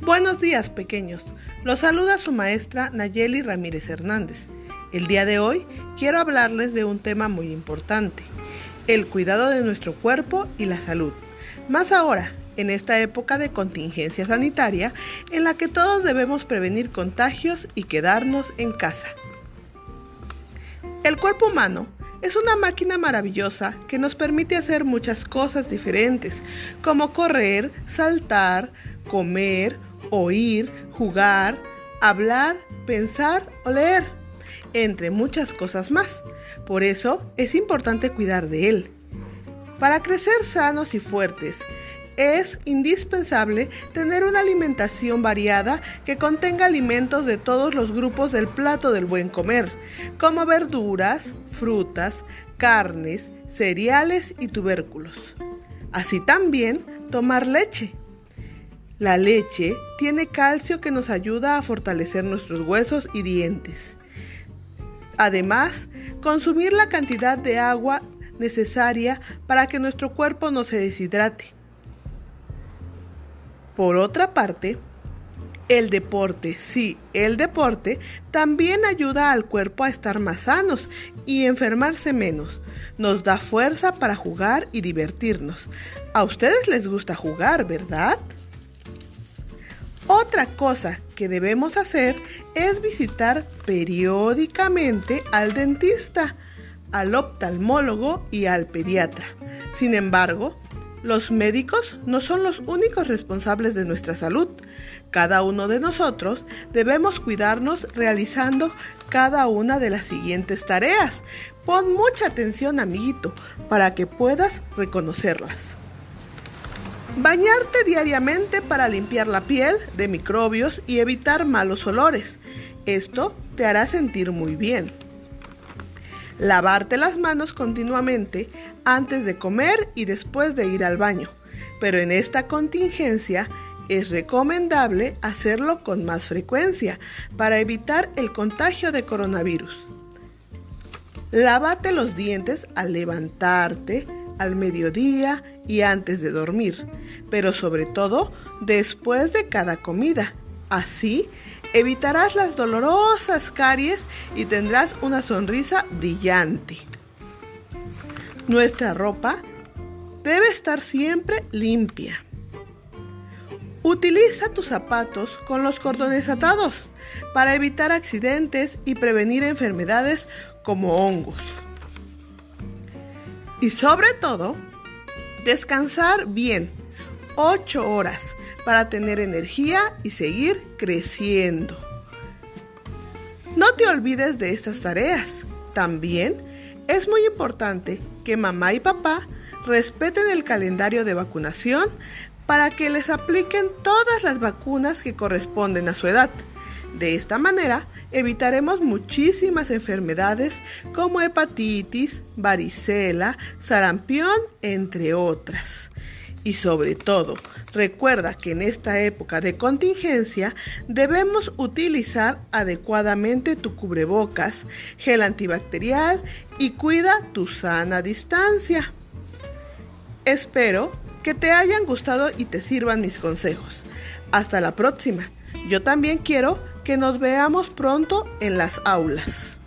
Buenos días, pequeños. Los saluda su maestra Nayeli Ramírez Hernández. El día de hoy quiero hablarles de un tema muy importante, el cuidado de nuestro cuerpo y la salud. Más ahora, en esta época de contingencia sanitaria en la que todos debemos prevenir contagios y quedarnos en casa. El cuerpo humano es una máquina maravillosa que nos permite hacer muchas cosas diferentes, como correr, saltar, comer, oír, jugar, hablar, pensar o leer, entre muchas cosas más. Por eso es importante cuidar de él. Para crecer sanos y fuertes, es indispensable tener una alimentación variada que contenga alimentos de todos los grupos del plato del buen comer, como verduras, frutas, carnes, cereales y tubérculos. Así también tomar leche. La leche tiene calcio que nos ayuda a fortalecer nuestros huesos y dientes. Además, consumir la cantidad de agua necesaria para que nuestro cuerpo no se deshidrate. Por otra parte, el deporte, sí, el deporte también ayuda al cuerpo a estar más sanos y enfermarse menos. Nos da fuerza para jugar y divertirnos. A ustedes les gusta jugar, ¿verdad? Otra cosa que debemos hacer es visitar periódicamente al dentista, al oftalmólogo y al pediatra. Sin embargo, los médicos no son los únicos responsables de nuestra salud. Cada uno de nosotros debemos cuidarnos realizando cada una de las siguientes tareas. Pon mucha atención, amiguito, para que puedas reconocerlas. Bañarte diariamente para limpiar la piel de microbios y evitar malos olores. Esto te hará sentir muy bien. Lavarte las manos continuamente antes de comer y después de ir al baño. Pero en esta contingencia es recomendable hacerlo con más frecuencia para evitar el contagio de coronavirus. Lávate los dientes al levantarte, al mediodía y antes de dormir, pero sobre todo después de cada comida. Así evitarás las dolorosas caries y tendrás una sonrisa brillante. Nuestra ropa debe estar siempre limpia. Utiliza tus zapatos con los cordones atados para evitar accidentes y prevenir enfermedades como hongos. Y sobre todo, descansar bien, 8 horas para tener energía y seguir creciendo. No te olvides de estas tareas. También es muy importante que mamá y papá respeten el calendario de vacunación para que les apliquen todas las vacunas que corresponden a su edad. De esta manera evitaremos muchísimas enfermedades como hepatitis, varicela, sarampión, entre otras. Y sobre todo, recuerda que en esta época de contingencia debemos utilizar adecuadamente tu cubrebocas, gel antibacterial y cuida tu sana distancia. Espero que te hayan gustado y te sirvan mis consejos. Hasta la próxima. Yo también quiero que nos veamos pronto en las aulas.